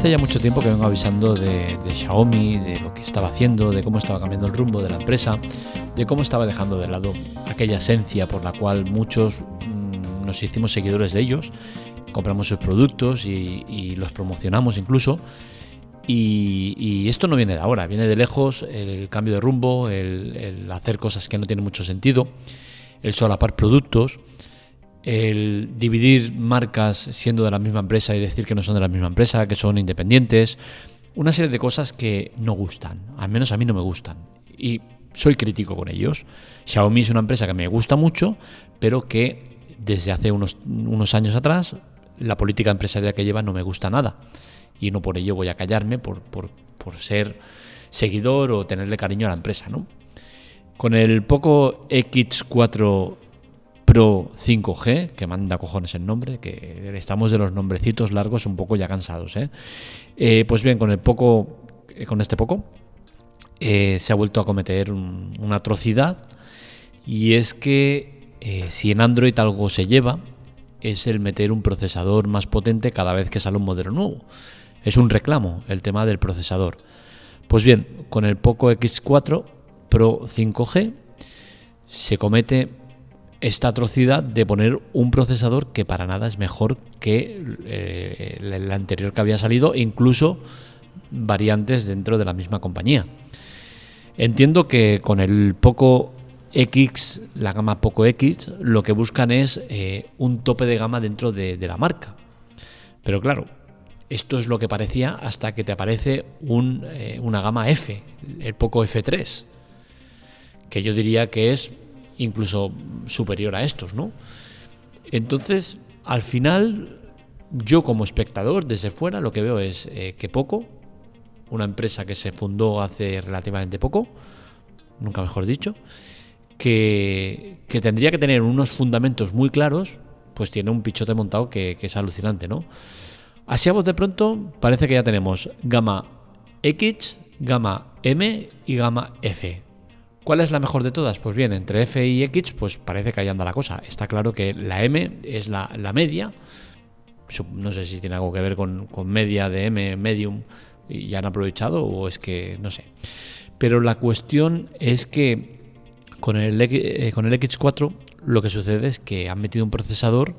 hace ya mucho tiempo que vengo avisando de, Xiaomi, de lo que estaba haciendo, de cómo estaba cambiando el rumbo de la empresa, de cómo estaba dejando de lado aquella esencia por la cual muchos mm, nos hicimos seguidores de ellos, compramos sus productos y, los promocionamos incluso. Y, esto no viene de ahora, viene de lejos el, cambio de rumbo, el, hacer cosas que no tienen mucho sentido, el solapar productos el dividir marcas siendo de la misma empresa y decir que no son de la misma empresa, que son independientes, una serie de cosas que no gustan, al menos a mí no me gustan. Y soy crítico con ellos. Xiaomi es una empresa que me gusta mucho, pero que desde hace unos, unos años atrás la política empresarial que lleva no me gusta nada. Y no por ello voy a callarme por, por, por ser seguidor o tenerle cariño a la empresa. ¿no? Con el poco X4 Pro 5G, que manda cojones el nombre, que estamos de los nombrecitos largos un poco ya cansados. ¿eh? Eh, pues bien, con el poco, eh, con este poco, se ha vuelto a cometer una atrocidad y es que si en Android algo se lleva es el meter un procesador más potente cada vez que sale un modelo nuevo. Es un reclamo el tema del procesador. Pues bien, con el Poco X4 Pro 5G se comete esta atrocidad de poner un procesador que para nada es mejor que eh, el anterior que había salido, incluso variantes dentro de la misma compañía. Entiendo que con el Poco X, la gama Poco X, lo que buscan es eh, un tope de gama dentro de, la marca. Pero claro, esto es lo que parecía hasta que te aparece un, eh, una gama F, el Poco F3, que yo diría que es incluso superior a estos, ¿no? Entonces, al final, yo como espectador desde fuera lo que veo es eh, que poco, una empresa que se fundó hace relativamente poco, nunca mejor dicho, que, tendría que tener unos fundamentos muy claros, pues tiene un pichote montado que, que es alucinante, ¿no? Así a voz de pronto parece que ya tenemos gama X, gama M y gama F. ¿Cuál es la mejor de todas? Pues bien, entre F y X, pues parece que ahí anda la cosa. Está claro que la M es la, media. No sé si tiene algo que ver con, media de M, medium, y han aprovechado, o es que no sé. Pero la cuestión es que con el, eh, con el X4 lo que sucede es que han metido un procesador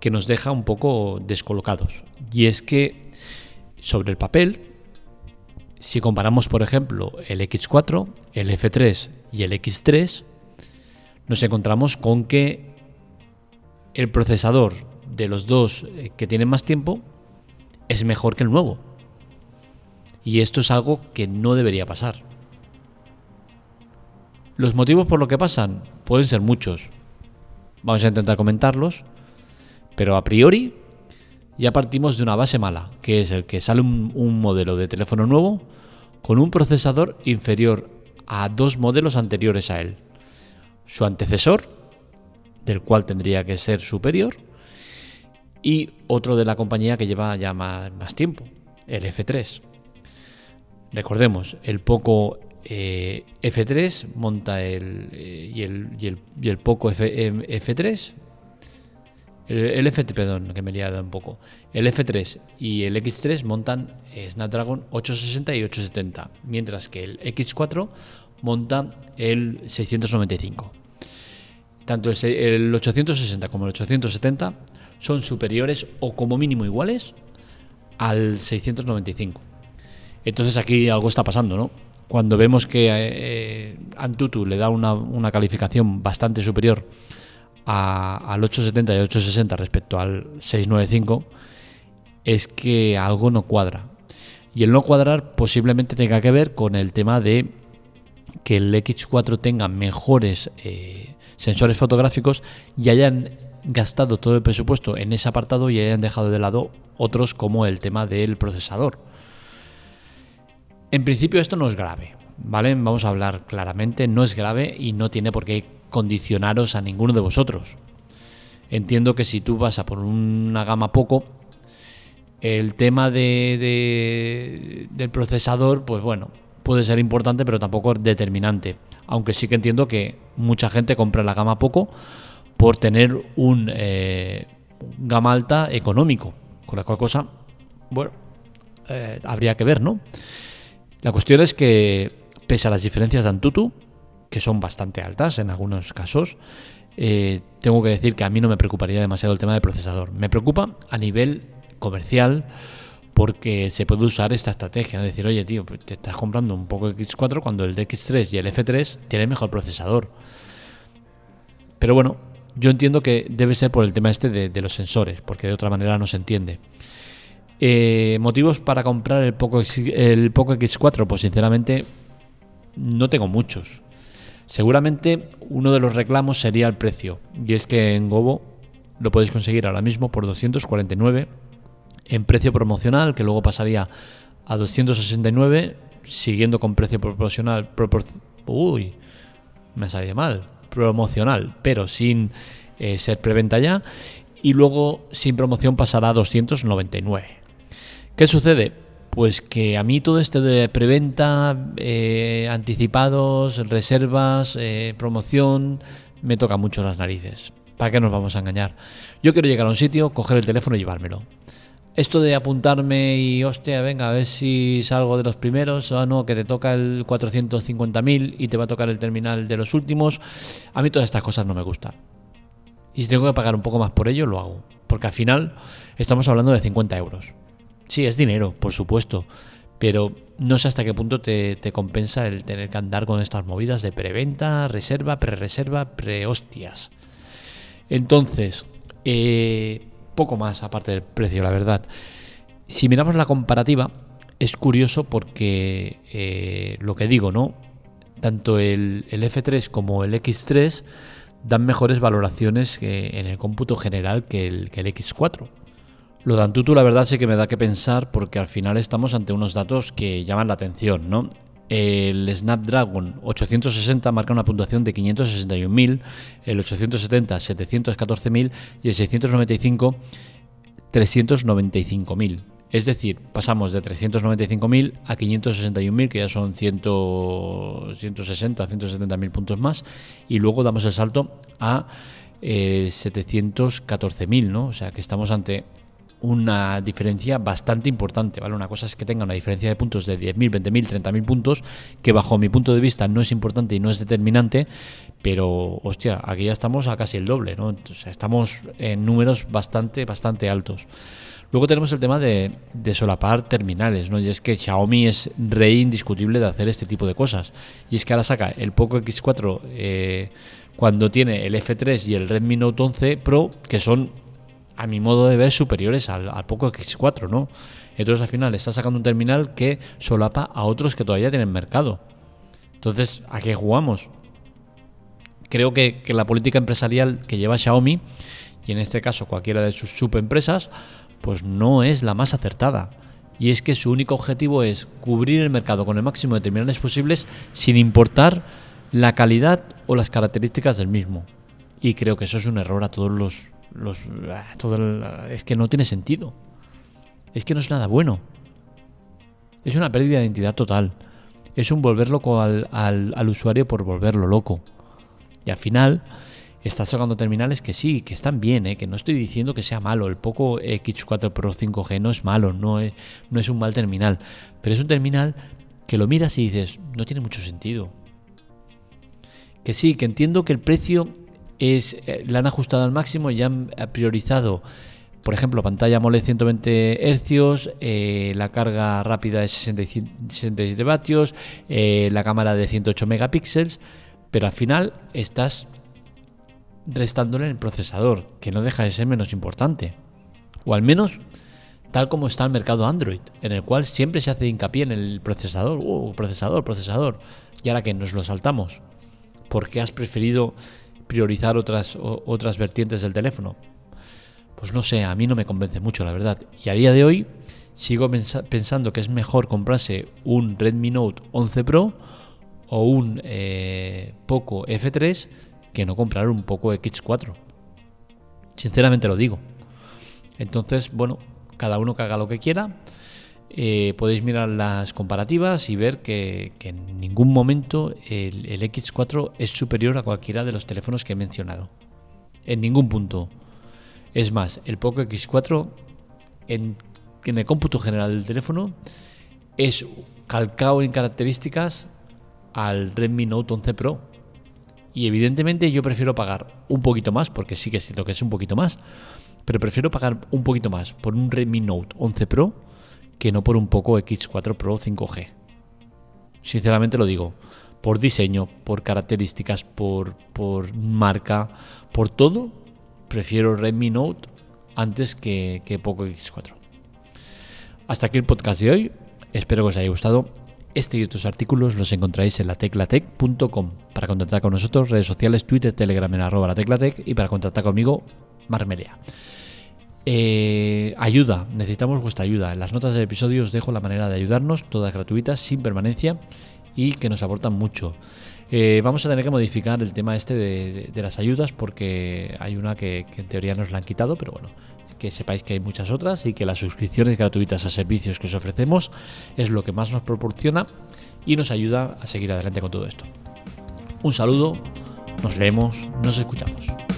que nos deja un poco descolocados. Y es que sobre el papel si comparamos, por ejemplo, el X4, el F3 y el X3, nos encontramos con que el procesador de los dos eh, que tienen más tiempo es mejor que el nuevo. Y esto es algo que no debería pasar. Los motivos por lo que pasan pueden ser muchos. Vamos a intentar comentarlos. Pero a priori ya partimos de una base mala, que es el que sale un, modelo de teléfono nuevo con un procesador inferior a dos modelos anteriores a él. Su antecesor, del cual tendría que ser superior, y otro de la compañía que lleva ya más, tiempo, el F3. Recordemos, el Poco eh, F3 monta el, eh, y, el, y, el, Poco F3 el, F3, perdón, que me he liado un poco. El F3 y el X3 montan Snapdragon 860 y 870, mientras que el X4 monta el 695. Tanto el 860 como el 870 son superiores o como mínimo iguales al 695. Entonces aquí algo está pasando, ¿no? Cuando vemos que eh, Antutu le da una calificación bastante superior al 870 y 860 respecto al 695 es que algo no cuadra. Y el no cuadrar posiblemente tenga que ver con el tema de que el X4 tenga mejores eh, sensores fotográficos y hayan gastado todo el presupuesto en ese apartado y hayan dejado de lado otros como el tema del procesador. En principio esto no es grave, ¿vale? Vamos a hablar claramente, no es grave y no tiene por qué condicionaros a ninguno de vosotros. Entiendo que si tú vas a por una gama poco, el tema de, del procesador, pues bueno, puede ser importante, pero tampoco determinante. Aunque sí que entiendo que mucha gente compra la gama poco por tener un eh, gama alta económico. Con la cual cosa, bueno, eh, habría que ver, ¿no? La cuestión es que, pese a las diferencias de Antutu, que son bastante altas en algunos casos, eh, tengo que decir que a mí no me preocuparía demasiado el tema del procesador. Me preocupa a nivel comercial porque se puede usar esta estrategia, de decir, oye tío, te estás comprando un poco X4 cuando el DX3 y el F3 tienen mejor procesador. Pero bueno, yo entiendo que debe ser por el tema este de, los sensores, porque de otra manera no se entiende. Eh, ¿Motivos para comprar el Poco, el Poco X4? Pues sinceramente no tengo muchos. Seguramente uno de los reclamos sería el precio, y es que en Gobo lo podéis conseguir ahora mismo por 249 en precio promocional, que luego pasaría a 269, siguiendo con precio proporcional. uy, me salido mal. Promocional, pero sin eh, ser preventa ya. Y luego sin promoción pasará a 299. ¿Qué sucede? Pues que a mí todo este de preventa, eh, anticipados, reservas, eh, promoción, me toca mucho las narices. ¿Para qué nos vamos a engañar? Yo quiero llegar a un sitio, coger el teléfono y llevármelo. Esto de apuntarme y, hostia, venga, a ver si salgo de los primeros, o no, que te toca el 450.000 y te va a tocar el terminal de los últimos, a mí todas estas cosas no me gustan. Y si tengo que pagar un poco más por ello, lo hago. Porque al final estamos hablando de 50 euros. Sí, es dinero, por supuesto, pero no sé hasta qué punto te, compensa el tener que andar con estas movidas de preventa, reserva, pre-reserva, pre-hostias. Entonces, eh, poco más aparte del precio, la verdad. Si miramos la comparativa, es curioso porque eh, lo que digo, ¿no? Tanto el, F3 como el X3 dan mejores valoraciones en el cómputo general que el, que el X4. Lo de Antutu la verdad sí que me da que pensar porque al final estamos ante unos datos que llaman la atención, ¿no? El Snapdragon 860 marca una puntuación de 561.000, el 870 714.000 y el 695 395.000. Es decir, pasamos de 395.000 a 561.000, que ya son 100, 160, 170.000 puntos más, y luego damos el salto a eh, 714.000, ¿no? O sea que estamos ante una diferencia bastante importante, ¿vale? Una cosa es que tenga una diferencia de puntos de 10.000, 20.000, 30.000 puntos, que bajo mi punto de vista no es importante y no es determinante, pero, hostia, aquí ya estamos a casi el doble, ¿no? estamos en números bastante, bastante altos. Luego tenemos el tema de, solapar terminales, ¿no? Y es que Xiaomi es rey indiscutible de hacer este tipo de cosas. Y es que ahora saca el Poco X4 eh, cuando tiene el F3 y el Redmi Note 11 Pro, que son a mi modo de ver, superiores al, Poco X4, ¿no? Entonces al final está sacando un terminal que solapa a otros que todavía tienen mercado. Entonces, ¿a qué jugamos? Creo que, la política empresarial que lleva Xiaomi, y en este caso cualquiera de sus subempresas, pues no es la más acertada. Y es que su único objetivo es cubrir el mercado con el máximo de terminales posibles sin importar la calidad o las características del mismo. Y creo que eso es un error a todos los, ah, todo es que no tiene sentido. Es que no es nada bueno. Es una pérdida de identidad total. Es un volver loco al, al, usuario por volverlo loco. Y al final estás sacando terminales que sí, que están bien, ¿eh? que no estoy diciendo que sea malo. El Poco X4 Pro 5G no es malo, no es, no es un mal terminal. Pero es un terminal que lo miras y dices, no tiene mucho sentido. Que sí, que entiendo que el precio es, eh, la han ajustado al máximo y han priorizado, por ejemplo, pantalla AMOLED 120 Hz, eh, la carga rápida de 67 vatios, eh, la cámara de 108 megapíxeles, pero al final estás restándole el procesador, que no deja de ser menos importante. O al menos tal como está el mercado Android, en el cual siempre se hace hincapié en el procesador, uh, procesador, procesador, y ahora que nos lo saltamos, porque has preferido priorizar otras, otras vertientes del teléfono? Pues no sé, a mí no me convence mucho, la verdad. Y a día de hoy sigo pensando que es mejor comprarse un Redmi Note 11 Pro o un eh, Poco F3 que no comprar un Poco X4. Sinceramente lo digo. Entonces, bueno, cada uno que haga lo que quiera. Eh, podéis mirar las comparativas y ver que, en ningún momento el, X4 es superior a cualquiera de los teléfonos que he mencionado. En ningún punto. Es más, el Poco X4 en en el cómputo general del teléfono es calcado en características al Redmi Note 11 Pro. Y evidentemente yo prefiero pagar un poquito más, porque sí que es lo que es un poquito más, pero prefiero pagar un poquito más por un Redmi Note 11 Pro que no por un Poco X4 Pro 5G. Sinceramente lo digo, por diseño, por características, por, por marca, por todo, prefiero Redmi Note antes que, que Poco X4. Hasta aquí el podcast de hoy. Espero que os haya gustado. Este y otros artículos los encontráis en lateclatec.com. Para contactar con nosotros, redes sociales, Twitter, Telegram en arroba lateclatec y para contactar conmigo, Marmelea. Eh, ayuda, necesitamos vuestra ayuda. En las notas del episodio os dejo la manera de ayudarnos, todas gratuitas, sin permanencia y que nos aportan mucho. Eh, vamos a tener que modificar el tema este de, las ayudas porque hay una que, que, en teoría nos la han quitado, pero bueno, que sepáis que hay muchas otras y que las suscripciones gratuitas a servicios que os ofrecemos es lo que más nos proporciona y nos ayuda a seguir adelante con todo esto. Un saludo, nos leemos, nos escuchamos.